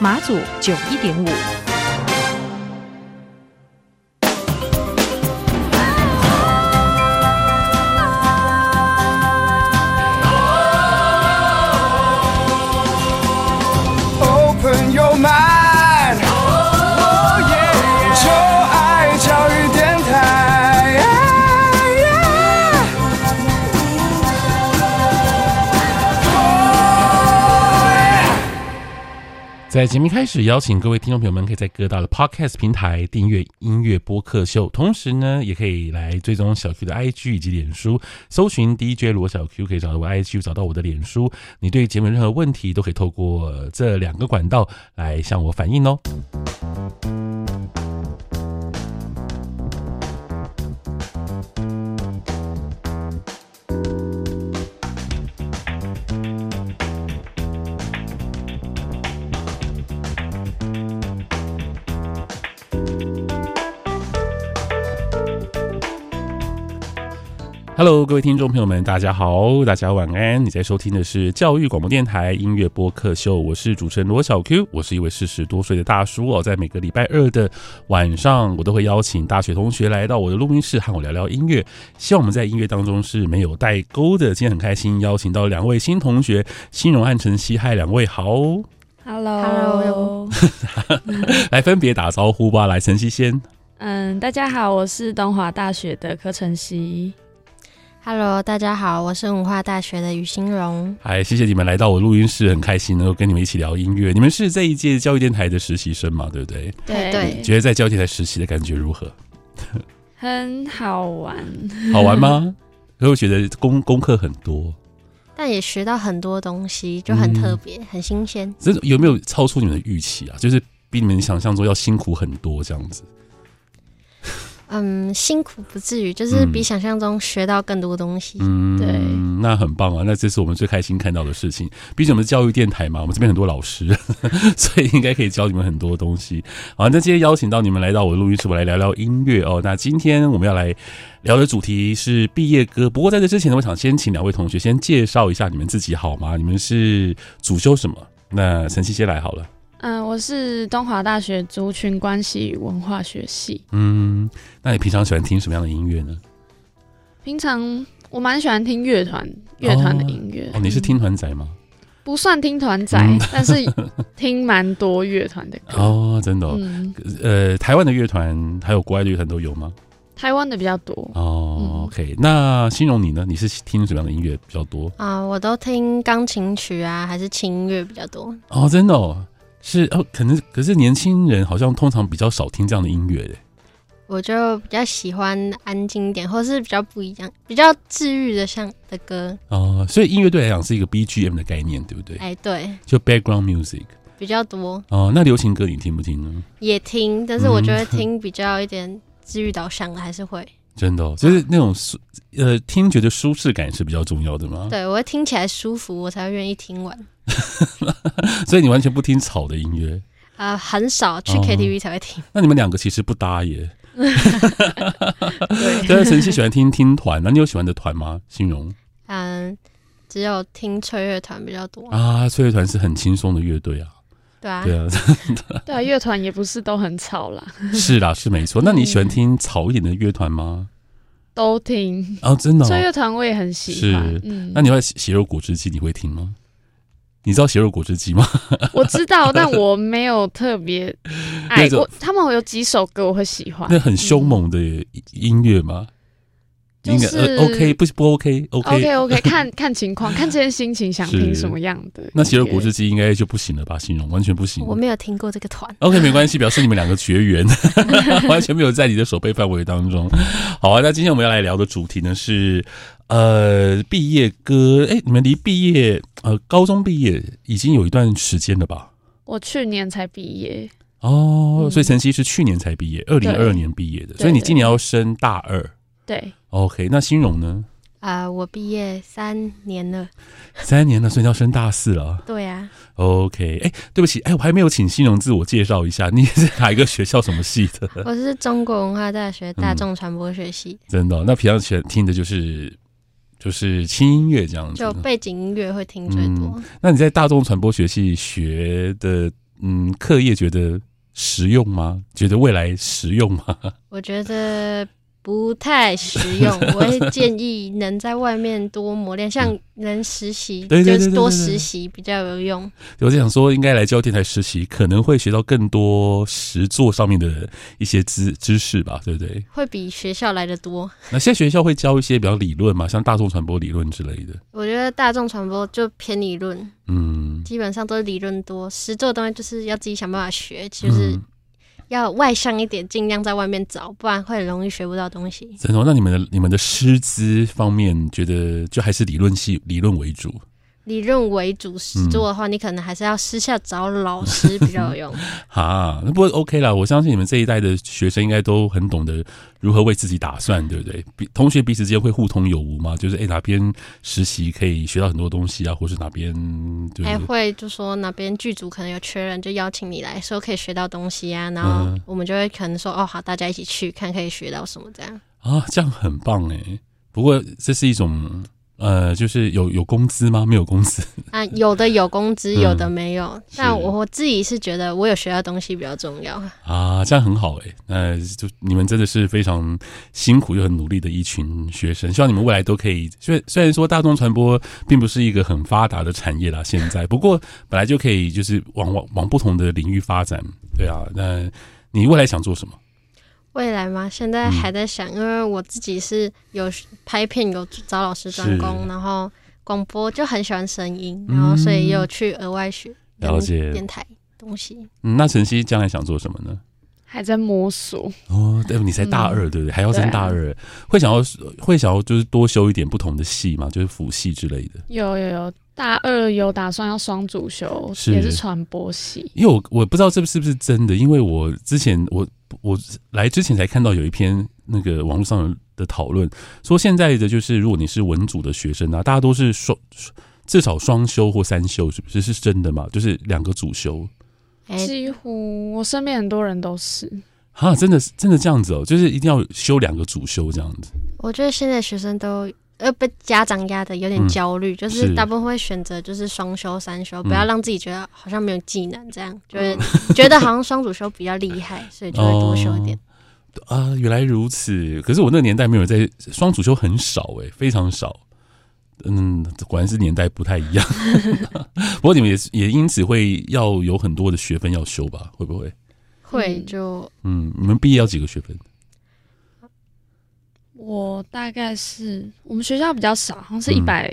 马祖九一点五。在节目开始，邀请各位听众朋友们可以在各大的 Podcast 平台订阅音乐播客秀，同时呢，也可以来追踪小 Q 的 IG 以及脸书，搜寻 DJ 罗小 Q，可以找到我 IG，找到我的脸书。你对节目任何问题都可以透过这两个管道来向我反映哦。Hello，各位听众朋友们，大家好，大家晚安。你在收听的是教育广播电台音乐播客秀，我是主持人罗小 Q，我是一位四十多岁的大叔哦。在每个礼拜二的晚上，我都会邀请大学同学来到我的录音室和我聊聊音乐。希望我们在音乐当中是没有代沟的。今天很开心邀请到两位新同学，新荣和晨曦，嗨，两位好。Hello，Hello，来分别打招呼吧。来，晨曦先。嗯，大家好，我是东华大学的柯晨曦。Hello，大家好，我是文化大学的于欣荣。嗨，谢谢你们来到我录音室，很开心能够跟你们一起聊音乐。你们是这一届教育电台的实习生嘛？对不对？对对。觉得在教育电台实习的感觉如何？很好玩。好玩吗？可我觉得功功课很多，但也学到很多东西，就很特别，嗯、很新鲜。这有没有超出你们的预期啊？就是比你们想象中要辛苦很多这样子。嗯，辛苦不至于，就是比想象中学到更多东西。嗯，对，那很棒啊！那这是我们最开心看到的事情。毕竟我们是教育电台嘛，我们这边很多老师，所以应该可以教你们很多东西。好，那今天邀请到你们来到我的录音室，我来聊聊音乐哦。那今天我们要来聊的主题是毕业歌。不过在这之前呢，我想先请两位同学先介绍一下你们自己好吗？你们是主修什么？那晨曦先来好了。嗯，我是东华大学族群关系与文化学系。嗯，那你平常喜欢听什么样的音乐呢？平常我蛮喜欢听乐团乐团的音乐。哦，你是听团仔吗？不算听团仔，嗯、但是听蛮多乐团的歌。哦，真的、哦。嗯、呃，台湾的乐团还有国外的乐团都有吗？台湾的比较多。哦，OK。那欣荣你呢？你是听什么样的音乐比较多？啊，我都听钢琴曲啊，还是轻音乐比较多。哦，真的哦。是哦，可能可是年轻人好像通常比较少听这样的音乐的。我就比较喜欢安静一点，或是比较不一样、比较治愈的像的歌。哦，所以音乐对来讲是一个 BGM 的概念，对不对？哎，对，就 background music 比较多。哦，那流行歌你听不听呢？也听，但是我觉得听比较一点治愈导向的还是会。嗯真的、哦，就是那种舒呃听觉的舒适感是比较重要的吗？对，我会听起来舒服，我才会愿意听完。所以你完全不听吵的音乐啊、呃？很少去 KTV 才会听。哦、那你们两个其实不搭耶。对，但是晨曦喜欢听听团，那你有喜欢的团吗？欣荣？嗯，只有听吹乐团比较多啊。吹乐团是很轻松的乐队啊。对啊，对啊，对啊，乐团也不是都很吵啦。是啦，是没错。那你喜欢听吵一点的乐团吗？都听哦，真的。吹乐团我也很喜欢。是，嗯。那你会血肉果汁机你会听吗？你知道血肉果汁机吗？我知道，但我没有特别爱过。他们有几首歌我会喜欢。那很凶猛的音乐吗？应该是 OK，不不 OK，OK，OK OK，看 看情况，看今天心情想听什么样的。那血肉果汁机应该就不行了吧？形容完全不行。我没有听过这个团。OK，没关系，表示你们两个绝缘，完全没有在你的手背范围当中。好啊，那今天我们要来聊的主题呢是呃毕业歌。哎，你们离毕业呃高中毕业已经有一段时间了吧？我去年才毕业。哦，嗯、所以晨曦是去年才毕业，二零二二年毕业的，所以你今年要升大二。对，OK，那欣荣呢？啊、呃，我毕业三年了，三年了，所以要升大四了。对啊，OK，哎，对不起，哎，我还没有请欣荣自我介绍一下，你是哪一个学校什么系的？我是中国文化大学大众传播学系。嗯、真的、哦？那平常学听的就是就是轻音乐这样子，就背景音乐会听最多、嗯。那你在大众传播学系学的，嗯，课业觉得实用吗？觉得未来实用吗？我觉得。不太实用，我会建议能在外面多磨练，像能实习，就是多实习比较有用。我就想说，应该来教电台实习，可能会学到更多实作上面的一些知知识吧，对不对？会比学校来的多。那现在学校会教一些比较理论嘛，像大众传播理论之类的。我觉得大众传播就偏理论，嗯，基本上都是理论多，实作的东西就是要自己想办法学，就是。嗯要外向一点，尽量在外面找，不然会很容易学不到东西。陈总？那你们的你们的师资方面，觉得就还是理论系理论为主？理论为主，实做的话，你可能还是要私下找老师比较 有用。哈，那不过 OK 啦。我相信你们这一代的学生应该都很懂得如何为自己打算，对不对？比同学彼此之间会互通有无吗？就是哎、欸，哪边实习可以学到很多东西啊，或是哪边还会就说哪边剧组可能有缺人，就邀请你来说可以学到东西啊。然后我们就会可能说、嗯、哦，好，大家一起去看可以学到什么这样啊，这样很棒哎。不过这是一种。呃，就是有有工资吗？没有工资 啊，有的有工资，有的没有。嗯、但我我自己是觉得，我有学到东西比较重要 啊，这样很好哎、欸。那就你们真的是非常辛苦又很努力的一群学生，希望你们未来都可以。虽虽然说大众传播并不是一个很发达的产业啦，现在不过本来就可以，就是往往往不同的领域发展。对啊，那你未来想做什么？未来吗？现在还在想，嗯、因为我自己是有拍片，有找老师专攻，然后广播就很喜欢声音，然后所以也有去额外学了解电台东西。嗯，那晨曦将来想做什么呢？还在摸索哦。对，你才大二，对不对？还要升大二，会想要会想要就是多修一点不同的系嘛，就是辅系之类的。有有有，大二有打算要双主修，是也是传播系。因为我我不知道这是不是真的，因为我之前我。我来之前才看到有一篇那个网络上的讨论，说现在的就是如果你是文组的学生啊，大家都是双至少双修或三修，是不是是真的嘛？就是两个主修，几乎我身边很多人都是啊，真的是真的这样子哦，就是一定要修两个主修这样子。我觉得现在学生都。呃，被家长压的有点焦虑，嗯、就是大部分会选择就是双修、三修，不要让自己觉得好像没有技能，这样、嗯、就是觉得好像双主修比较厉害，所以就会多修一点。啊、哦呃，原来如此。可是我那个年代没有在双主修很少诶、欸，非常少。嗯，果然是年代不太一样。不过你们也也因此会要有很多的学分要修吧？会不会？会就嗯，你们毕业要几个学分？我大概是我们学校比较少，好像是一百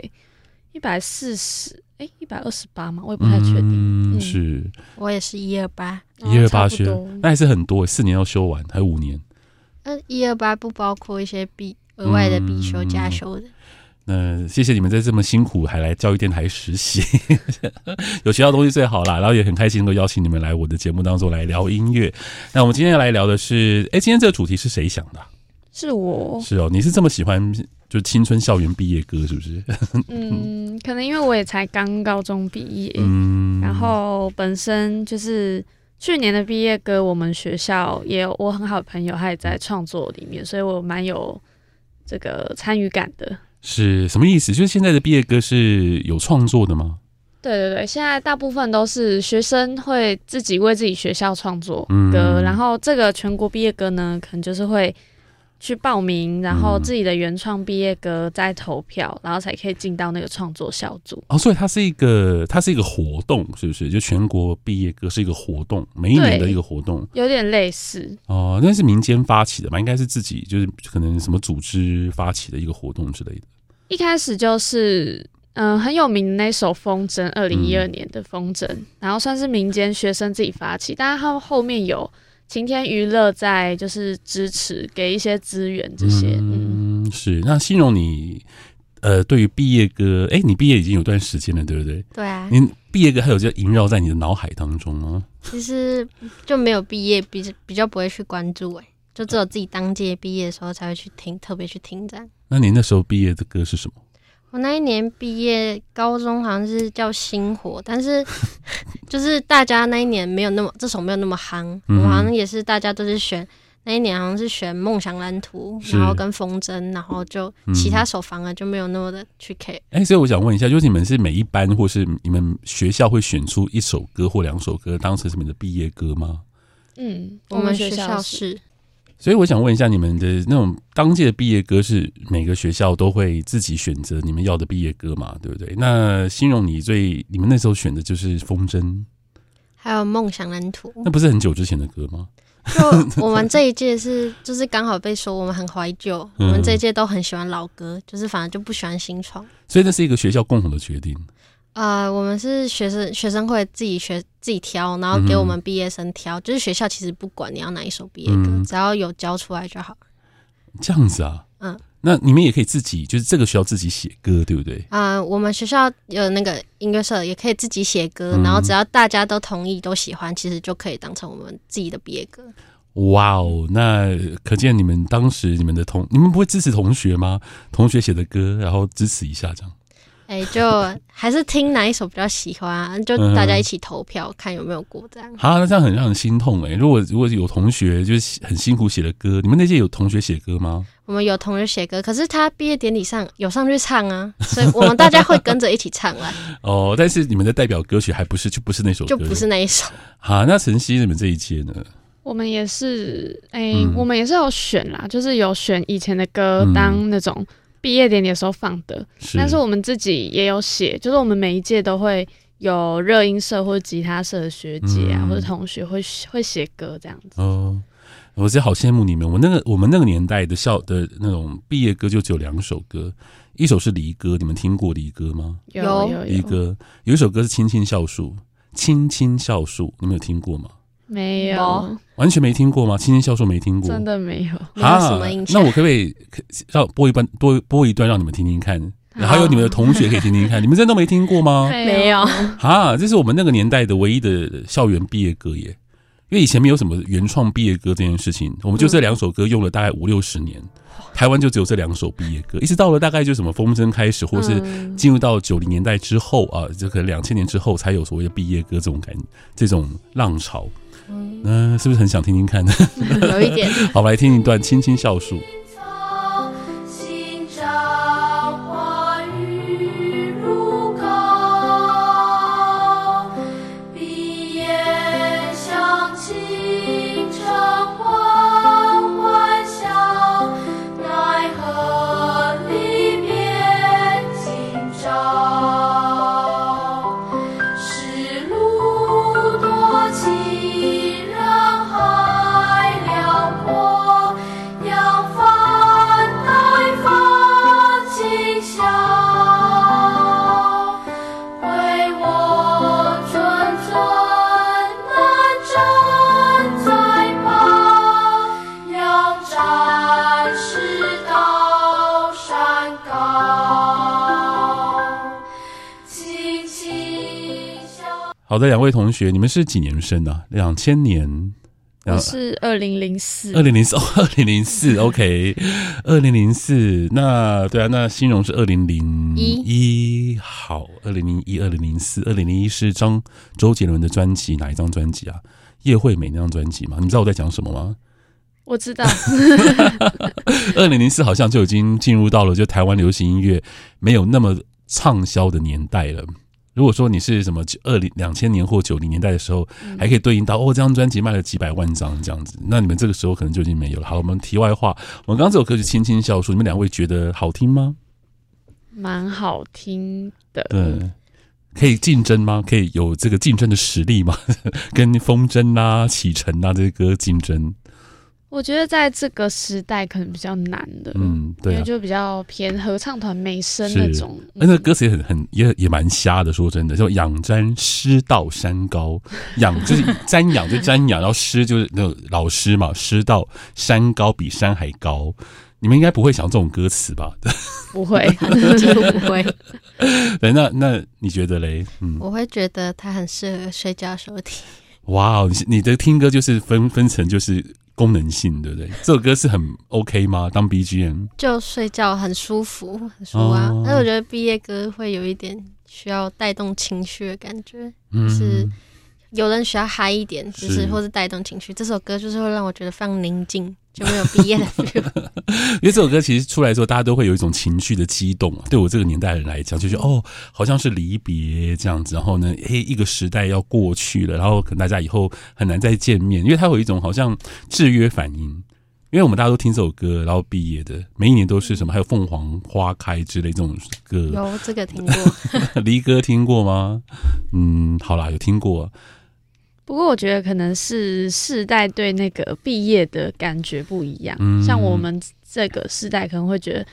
一百四十，哎，一百二十八嘛，我也不太确定。嗯，是我也是一二八，一二八学，那还是很多，四年要修完，还有五年。那，一二八不包括一些必额外的必修、加修的。那谢谢你们在这么辛苦还来教育电台实习，有学到东西最好啦。然后也很开心能够邀请你们来我的节目当中来聊音乐。那我们今天要来聊的是，哎，今天这个主题是谁想的？是我是哦，你是这么喜欢就青春校园毕业歌是不是？嗯，可能因为我也才刚高中毕业，嗯，然后本身就是去年的毕业歌，我们学校也有我很好的朋友，他也在创作里面，所以我蛮有这个参与感的。是什么意思？就是现在的毕业歌是有创作的吗？对对对，现在大部分都是学生会自己为自己学校创作歌，嗯，然后这个全国毕业歌呢，可能就是会。去报名，然后自己的原创毕业歌再投票，嗯，然后才可以进到那个创作小组。哦，所以它是一个，它是一个活动，是不是？就全国毕业歌是一个活动，每一年的一个活动，有点类似。哦，那是民间发起的嘛？应该是自己，就是可能什么组织发起的一个活动之类的。一开始就是，嗯、呃，很有名的那首《风筝》，二零一二年的《风筝》，嗯，然后算是民间学生自己发起，但是他们后面有。晴天娱乐在就是支持给一些资源这些，嗯，嗯是。那欣荣你呃，对于毕业歌，哎，你毕业已经有段时间了，对不对？对啊。你毕业歌还有就萦绕在你的脑海当中吗？其实就没有毕业，比比较不会去关注，哎，就只有自己当届毕业的时候才会去听，特别去听这样。那你那时候毕业的歌是什么？我那一年毕业，高中好像是叫《星火》，但是 就是大家那一年没有那么这首没有那么夯，嗯、我好像也是大家都是选那一年好像是选《梦想蓝图》，然后跟风筝，然后就其他首反而就没有那么的去 K。哎、欸，所以我想问一下，就是你们是每一班或是你们学校会选出一首歌或两首歌当成你们的毕业歌吗？嗯，我们学校是。所以我想问一下，你们的那种当届的毕业歌是每个学校都会自己选择你们要的毕业歌嘛？对不对？那欣荣，你最你们那时候选的就是风筝，还有梦想蓝图，那不是很久之前的歌吗？就我们这一届是，就是刚好被说我们很怀旧，嗯、我们这一届都很喜欢老歌，就是反而就不喜欢新创。所以那是一个学校共同的决定。呃，我们是学生，学生会自己学自己挑，然后给我们毕业生挑。嗯、就是学校其实不管你要哪一首毕业歌，嗯、只要有交出来就好。这样子啊？嗯，那你们也可以自己，就是这个学校自己写歌，对不对？啊、呃，我们学校有那个音乐社，也可以自己写歌，嗯、然后只要大家都同意、都喜欢，其实就可以当成我们自己的毕业歌。哇哦，那可见你们当时你们的同，你们不会支持同学吗？同学写的歌，然后支持一下这样。哎、欸，就还是听哪一首比较喜欢，啊，就大家一起投票，嗯、看有没有过这样。好，那这样很让人心痛哎、欸。如果如果有同学就是很辛苦写的歌，你们那届有同学写歌吗？我们有同学写歌，可是他毕业典礼上有上去唱啊，所以我们大家会跟着一起唱啊。哦，但是你们的代表歌曲还不是就不是那首歌，就不是那一首。好，那晨曦你们这一届呢？我们也是，哎、欸，嗯、我们也是有选啦，就是有选以前的歌当那种。嗯毕业典礼的时候放的，是但是我们自己也有写，就是我们每一届都会有热音社或者吉他社的学姐啊，嗯、或者同学会会写歌这样子。哦，我真的好羡慕你们。我那个我们那个年代的校的那种毕业歌就只有两首歌，一首是离歌，你们听过离歌吗？有有离歌，有一首歌是青青校树，青青校树，你们有听过吗？没有，完全没听过吗？青青校树没听过，真的没有，没有什么印象。那我可不可以让播一段，播播一段让你们听听看？然后有你们的同学可以听听看，你们真的都没听过吗？没有。啊，这是我们那个年代的唯一的校园毕业歌耶，因为以前没有什么原创毕业歌这件事情，我们就这两首歌用了大概五六十年。台湾就只有这两首毕业歌，一直到了大概就什么风筝开始，或是进入到九零年代之后啊，就可能两千年之后才有所谓的毕业歌这种感这种浪潮。嗯、呃，是不是很想听听看呢？有一点。好，我们来听一段《青青校树》。好的，两位同学，你们是几年生啊？两千年，我是二零零四，二零零四，二零零四，OK，二零零四。那对啊，那新荣是二零零一，好，二零零一，二零零四，二零零一是张周杰伦的专辑，哪一张专辑啊？叶惠美那张专辑吗？你知道我在讲什么吗？我知道，二零零四好像就已经进入到了就台湾流行音乐没有那么畅销的年代了。如果说你是什么二零两千年或九零年代的时候，还可以对应到哦，这张专辑卖了几百万张这样子，那你们这个时候可能就已经没有了。好，我们题外话，我们刚刚这首歌是《青青笑树》，你们两位觉得好听吗？蛮好听的。对，可以竞争吗？可以有这个竞争的实力吗？跟风筝啊、启程啊这些歌竞争？我觉得在这个时代可能比较难的，嗯，对、啊，因为就比较偏合唱团美声那种。那个歌词也很很也也蛮瞎的，说真的，叫仰瞻师道山高，仰就是 瞻仰就瞻仰，然后师就是那个老师嘛，师道山高比山还高。你们应该不会想这种歌词吧？不会，几乎不会。对，那那你觉得嘞？嗯，我会觉得它很适合睡觉收听。哇，你的听歌就是分分成就是功能性，对不对？这首歌是很 OK 吗？当 BGM 就睡觉很舒服，很舒服啊。但是、哦、我觉得毕业歌会有一点需要带动情绪的感觉，嗯、就是有人需要嗨一点，就是或是带动情绪。这首歌就是会让我觉得非常宁静。就没有毕业的 feel，因为这首歌其实出来之后，大家都会有一种情绪的激动。对我这个年代的人来讲，就是哦，好像是离别这样子。然后呢，嘿，一个时代要过去了，然后可能大家以后很难再见面，因为它有一种好像制约反应。因为我们大家都听这首歌，然后毕业的，每一年都是什么？还有凤凰花开之类这种歌，有这个听过？离歌听过吗？嗯，好啦，有听过。不过我觉得可能是世代对那个毕业的感觉不一样，嗯、像我们这个世代可能会觉得。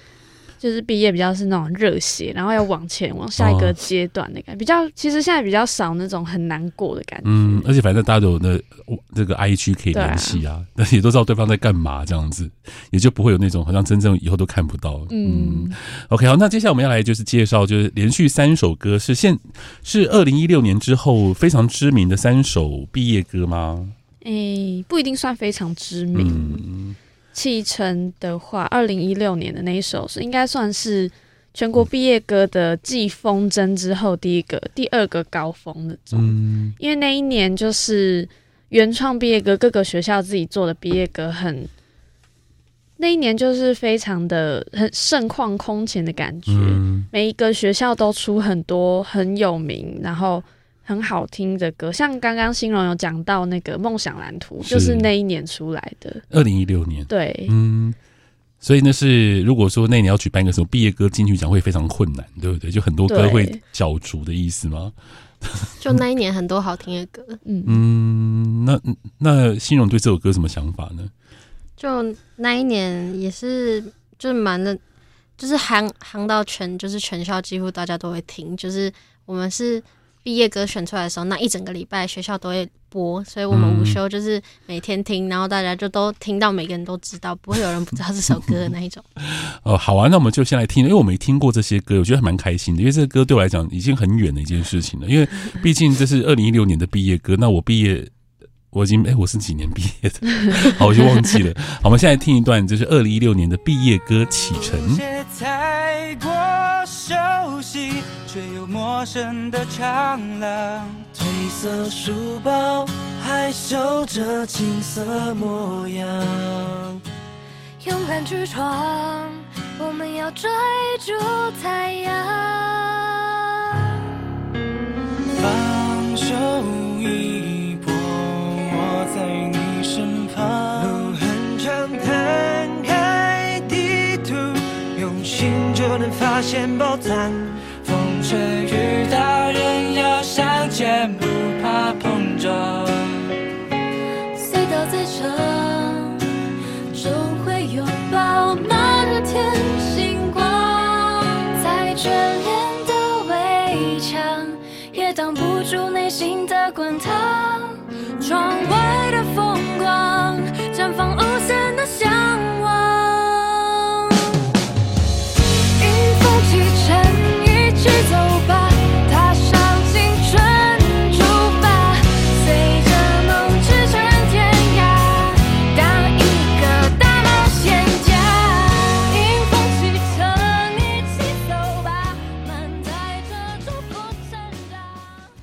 就是毕业比较是那种热血，然后要往前往下一个阶段的感觉，哦、比较其实现在比较少那种很难过的感觉。嗯，而且反正大家都有那这个 IG 可以联系啊，那、啊、也都知道对方在干嘛，这样子也就不会有那种好像真正以后都看不到。嗯，嗯，OK，好，那接下来我们要来就是介绍，就是连续三首歌是现是二零一六年之后非常知名的三首毕业歌吗？诶、欸，不一定算非常知名。嗯启程的话，二零一六年的那一首是应该算是全国毕业歌的继风筝之后第一个、第二个高峰的种。嗯，因为那一年就是原创毕业歌，各个学校自己做的毕业歌很，那一年就是非常的很盛况空前的感觉，嗯，每一个学校都出很多很有名，然后。很好听的歌，像刚刚新荣有讲到那个《梦想蓝图》，就是那一年出来的，二零一六年。对，嗯，所以那是如果说那年要举办一个什么毕业歌金曲奖，会非常困难，对不对？就很多歌会角逐的意思吗？就那一年很多好听的歌，嗯嗯，那那欣荣对这首歌什么想法呢？就那一年也是，就是蛮的，就是行行到全，就是全校几乎大家都会听，就是我们是。毕业歌选出来的时候，那一整个礼拜学校都会播，所以我们午休就是每天听，嗯、然后大家就都听到，每个人都知道，不会有人不知道这首歌的那一种。哦，好啊，那我们就先来听，因为我没听过这些歌，我觉得还蛮开心的，因为这个歌对我来讲已经很远的一件事情了，因为毕竟这是 二零一六年的毕业歌，那我毕业我已经哎、欸，我是几年毕业的？好，我就忘记了。好，我们现在听一段，就是二零一六年的毕业歌启程。却又陌生的长廊，褪色书包，还绣着青涩模样。勇敢去闯，我们要追逐太阳。放手一搏，我在你身旁。路很长，摊开地图，用心就能发现宝藏。风吹雨打，人要向前，不怕碰撞。隧道再长，终会拥抱满天星光。再眷恋的围墙，也挡不住内心的滚烫。窗外的风光，绽放无限的向往。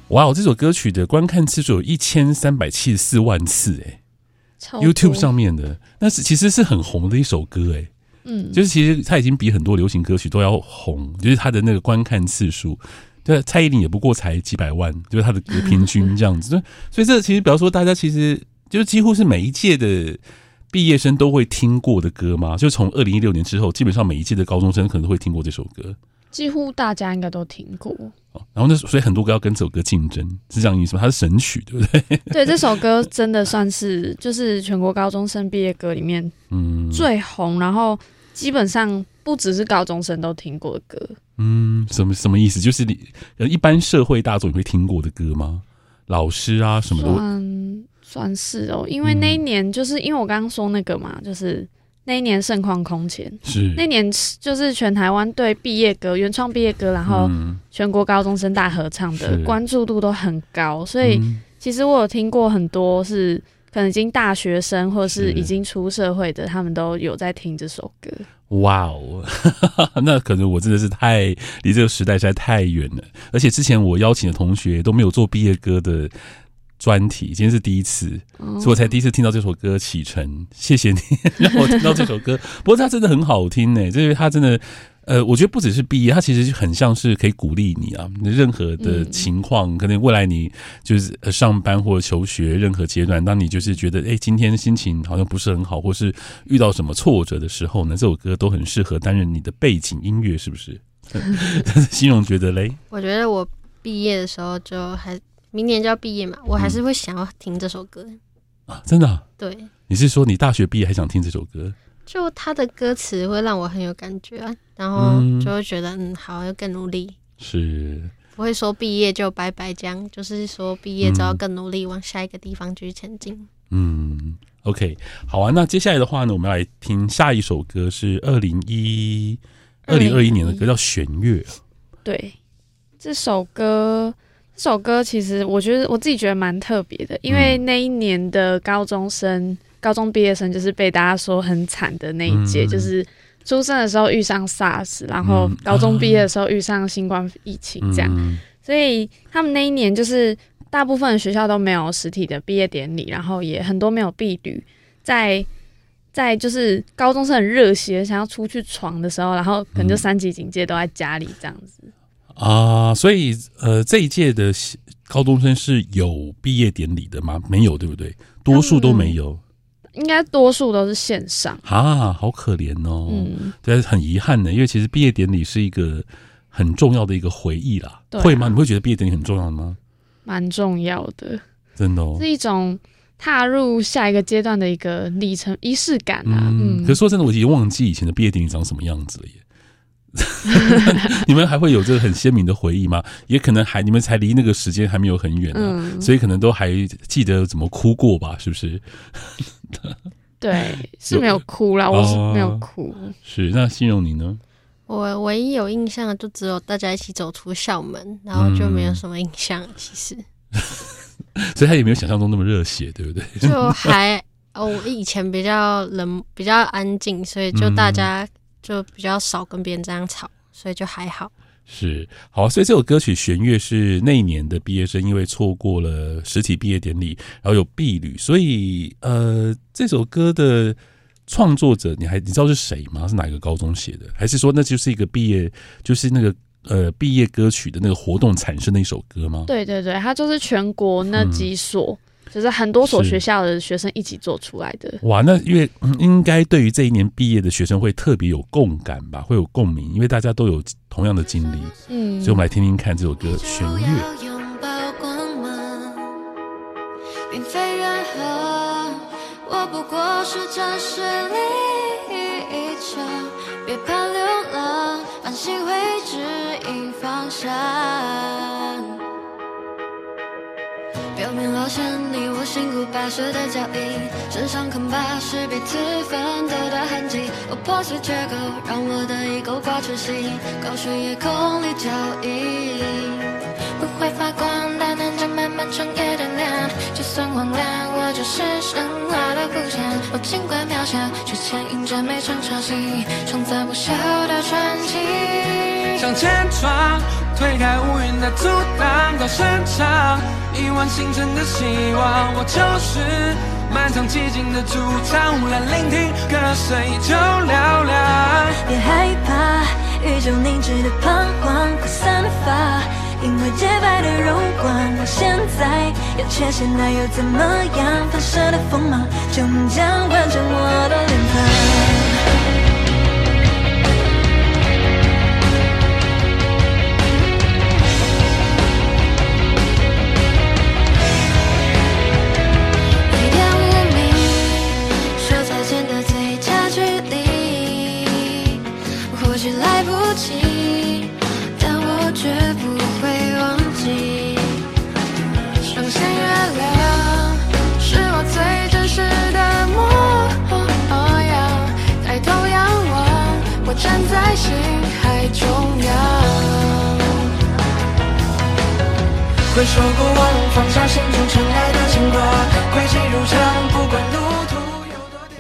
哇哦！这首歌曲的观看次数有一千三百七十四万次，哎，YouTube 上面的，那是其实是很红的一首歌，哎，嗯，就是其实它已经比很多流行歌曲都要红，就是它的那个观看次数，对，蔡依林也不过才几百万，就是它的歌平均这样子，所以这其实比方说大家其实就是几乎是每一届的毕业生都会听过的歌嘛，就从二零一六年之后，基本上每一届的高中生可能都会听过这首歌。几乎大家应该都听过，然后那所以很多歌要跟这首歌竞争，是这样意思吗？它是神曲，对不对？对，这首歌真的算是就是全国高中生毕业歌里面嗯最红，嗯、然后基本上不只是高中生都听过的歌。嗯，什么什么意思？就是你一般社会大众会听过的歌吗？老师啊什么的，算算是哦，因为那一年就是因为我刚刚说那个嘛，就是。那一年盛况空前，是。那年就是全台湾对毕业歌、原创毕业歌，然后全国高中生大合唱的关注度都很高，所以其实我有听过很多是可能已经大学生或是。已经出社会的，他们都有在听这首歌。哇哦，那可能我真的是太离这个时代实在太远了，而且之前我邀请的同学都没有做毕业歌的。专题今天是第一次，所以我才第一次听到这首歌《启程》。谢谢你 让我听到这首歌，不过它真的很好听呢。就是它真的，呃，我觉得不只是毕业，它其实很像是可以鼓励你啊。任何的情况，可能未来你就是上班或者求学任何阶段，当你就是觉得哎，今天心情好像不是很好，或是遇到什么挫折的时候呢，这首歌都很适合担任你的背景音乐，是不是？欣荣觉得嘞？我觉得我毕业的时候就还。明年就要毕业嘛，我还是会想要听这首歌、嗯、啊！真的、啊？对，你是说你大学毕业还想听这首歌？就他的歌词会让我很有感觉啊，然后就会觉得嗯，嗯，好，要更努力。是，不会说毕业就拜拜这样，就是说毕业之后更努力，往下一个地方继续前进。嗯，OK，好啊。那接下来的话呢，我们要来听下一首歌，是二零一二零二一年的歌，叫《弦乐》。对，这首歌。这首歌其实我觉得我自己觉得蛮特别的，因为那一年的高中生、高中毕业生就是被大家说很惨的那一届，就是出生的时候遇上 SARS，然后高中毕业的时候遇上新冠疫情这样，所以他们那一年就是大部分的学校都没有实体的毕业典礼，然后也很多没有毕旅，在在就是高中是很热血想要出去闯的时候，然后可能就三级警戒都在家里这样子。啊，所以呃，这一届的高中生是有毕业典礼的吗？没有，对不对？多数都没有，应该多数都是线上啊，好可怜哦，嗯，对，很遗憾的，因为其实毕业典礼是一个很重要的一个回忆啦，会吗？你会觉得毕业典礼很重要吗？蛮重要的，真的哦，是一种踏入下一个阶段的一个里程仪式感啊。嗯，嗯，可是说真的，我已经忘记以前的毕业典礼长什么样子了耶。你们还会有这个很鲜明的回忆吗？也可能还你们才离那个时间还没有很远呢、啊，嗯、所以可能都还记得怎么哭过吧？是不是？对，是没有哭啦，我是没有哭。哦、是那欣荣你呢？我唯一有印象的就只有大家一起走出校门，然后就没有什么印象。其实，所以他也没有想象中那么热血，对不对？就还哦，我以前比较冷，比较安静，所以就大家、嗯。就比较少跟别人这样吵，所以就还好。是好，所以这首歌曲《弦乐》是那一年的毕业生，因为错过了实体毕业典礼，然后有毕旅，所以呃，这首歌的创作者你还你知道是谁吗？是哪一个高中写的？还是说那就是一个毕业，就是那个呃毕业歌曲的那个活动产生的一首歌吗？对对对，它就是全国那几所。嗯就是很多所学校的学生一起做出来的。哇，那因为应该对于这一年毕业的学生会特别有共感吧，会有共鸣，因为大家都有同样的经历。嗯，所以我们来听听看这首歌《弦乐》。拥抱光芒，并非任何，我不过是暂时里一场，别怕流浪，繁星会指引方向。表面老千里，我辛苦跋涉的脚印，身上坑疤是彼此奋斗的痕迹。我破碎缺口，让我的衣钩挂成心，高悬夜空里脚印。不会发光，但能将漫漫长夜点亮。就算荒凉，我就是神话的故乡。我尽管渺小，却牵引着每场潮汐，创造不朽的传奇。向前闯，推开乌云的阻挡，高声唱。亿万星辰的希望，我就是漫长寂静的主唱。无人聆听，歌声依旧嘹亮。别害怕，宇宙凝滞的彷徨，快散发，因为洁白的荣光。我现在要缺陷，那又怎么样？反射的锋芒，终将完整我的脸庞。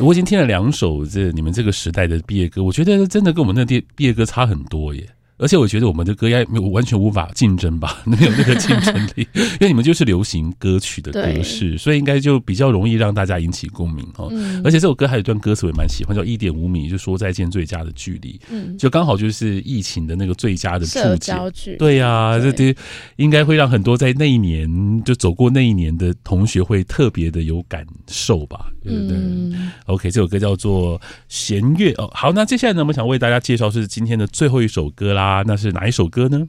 我已经听了两首这你们这个时代的毕业歌，我觉得真的跟我们那毕毕业歌差很多耶。而且我觉得我们的歌应该没有完全无法竞争吧，没有那个竞争力，因为你们就是流行歌曲的格式，所以应该就比较容易让大家引起共鸣哦。嗯、而且这首歌还有一段歌词我也蛮喜欢，叫一点五米就说再见最佳的距离，嗯，就刚好就是疫情的那个最佳的注解。对呀、啊，这对应该会让很多在那一年就走过那一年的同学会特别的有感受吧，对不对、嗯、？OK，这首歌叫做弦乐哦。好，那接下来呢，我们想为大家介绍是今天的最后一首歌啦。啊，那是哪一首歌呢？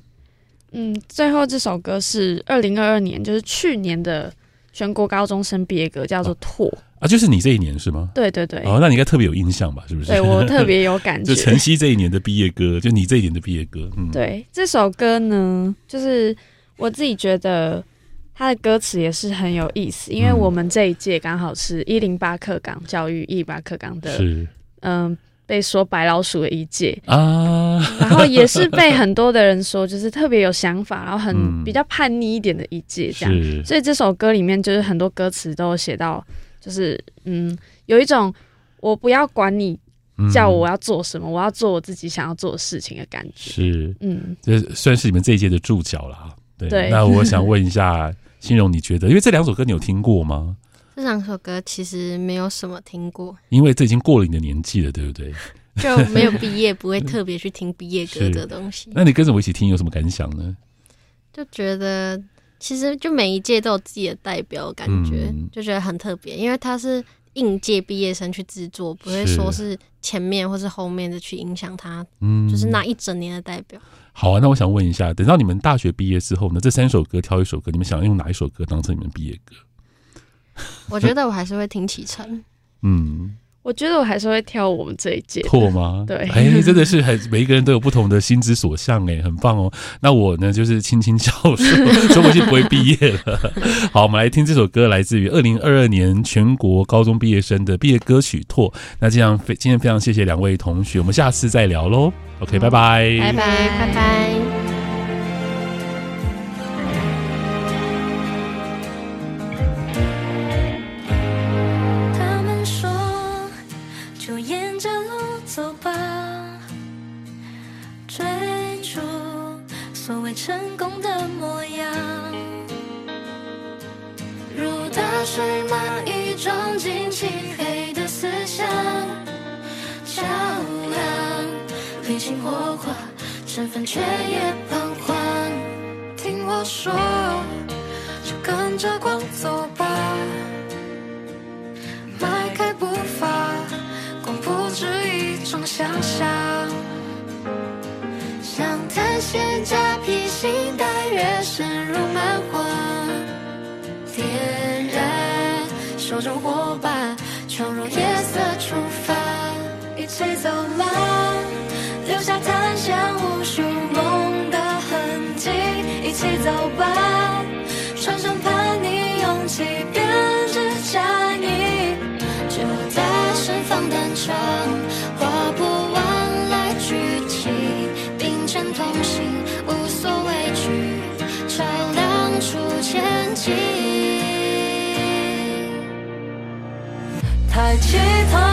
嗯，最后这首歌是二零二二年，就是去年的全国高中生毕业歌，叫做《拓》啊，啊，就是你这一年是吗？对对对，哦，那你应该特别有印象吧？是不是？对我特别有感觉，就晨曦这一年的毕业歌，就你这一年的毕业歌。嗯，对，这首歌呢，就是我自己觉得它的歌词也是很有意思，因为我们这一届刚好是一零八课纲教育一零八课纲的，是嗯。被说白老鼠的一届啊，然后也是被很多的人说，就是特别有想法，然后很比较叛逆一点的一届这样。所以这首歌里面就是很多歌词都有写到，就是嗯，有一种我不要管你叫我要做什么，我要做我自己想要做的事情的感觉。是，嗯，这算是你们这一届的注脚了哈。对，那我想问一下，欣荣，你觉得，因为这两首歌你有听过吗？这两首歌其实没有什么听过，因为这已经过了你的年纪了，对不对？就没有毕业，不会特别去听毕业歌 的东西。那你跟着我一起听，有什么感想呢？就觉得其实就每一届都有自己的代表，感觉、嗯、就觉得很特别，因为他是应届毕业生去制作，不会说是前面或是后面的去影响他，嗯，就是那一整年的代表。好啊，那我想问一下，等到你们大学毕业之后呢？这三首歌挑一首歌，你们想用哪一首歌当成你们毕业歌？我觉得我还是会听启程。嗯，我觉得我还是会挑我们这一届拓吗？对，哎、欸，真的是很每一个人都有不同的心之所向，哎，很棒哦。那我呢，就是轻轻笑说，说不定不会毕业了。好，我们来听这首歌，来自于二零二二年全国高中毕业生的毕业歌曲《拓》。那这样非今天非常谢谢两位同学，我们下次再聊喽。OK，拜拜，拜拜，拜拜。着光走吧，迈开步伐，光不止一种想象。像探险家披星戴月，深入漫画，点燃手中火把，闯入夜色出发，一起走吗？留下探险无数梦的痕迹，一起走吧，抬起头。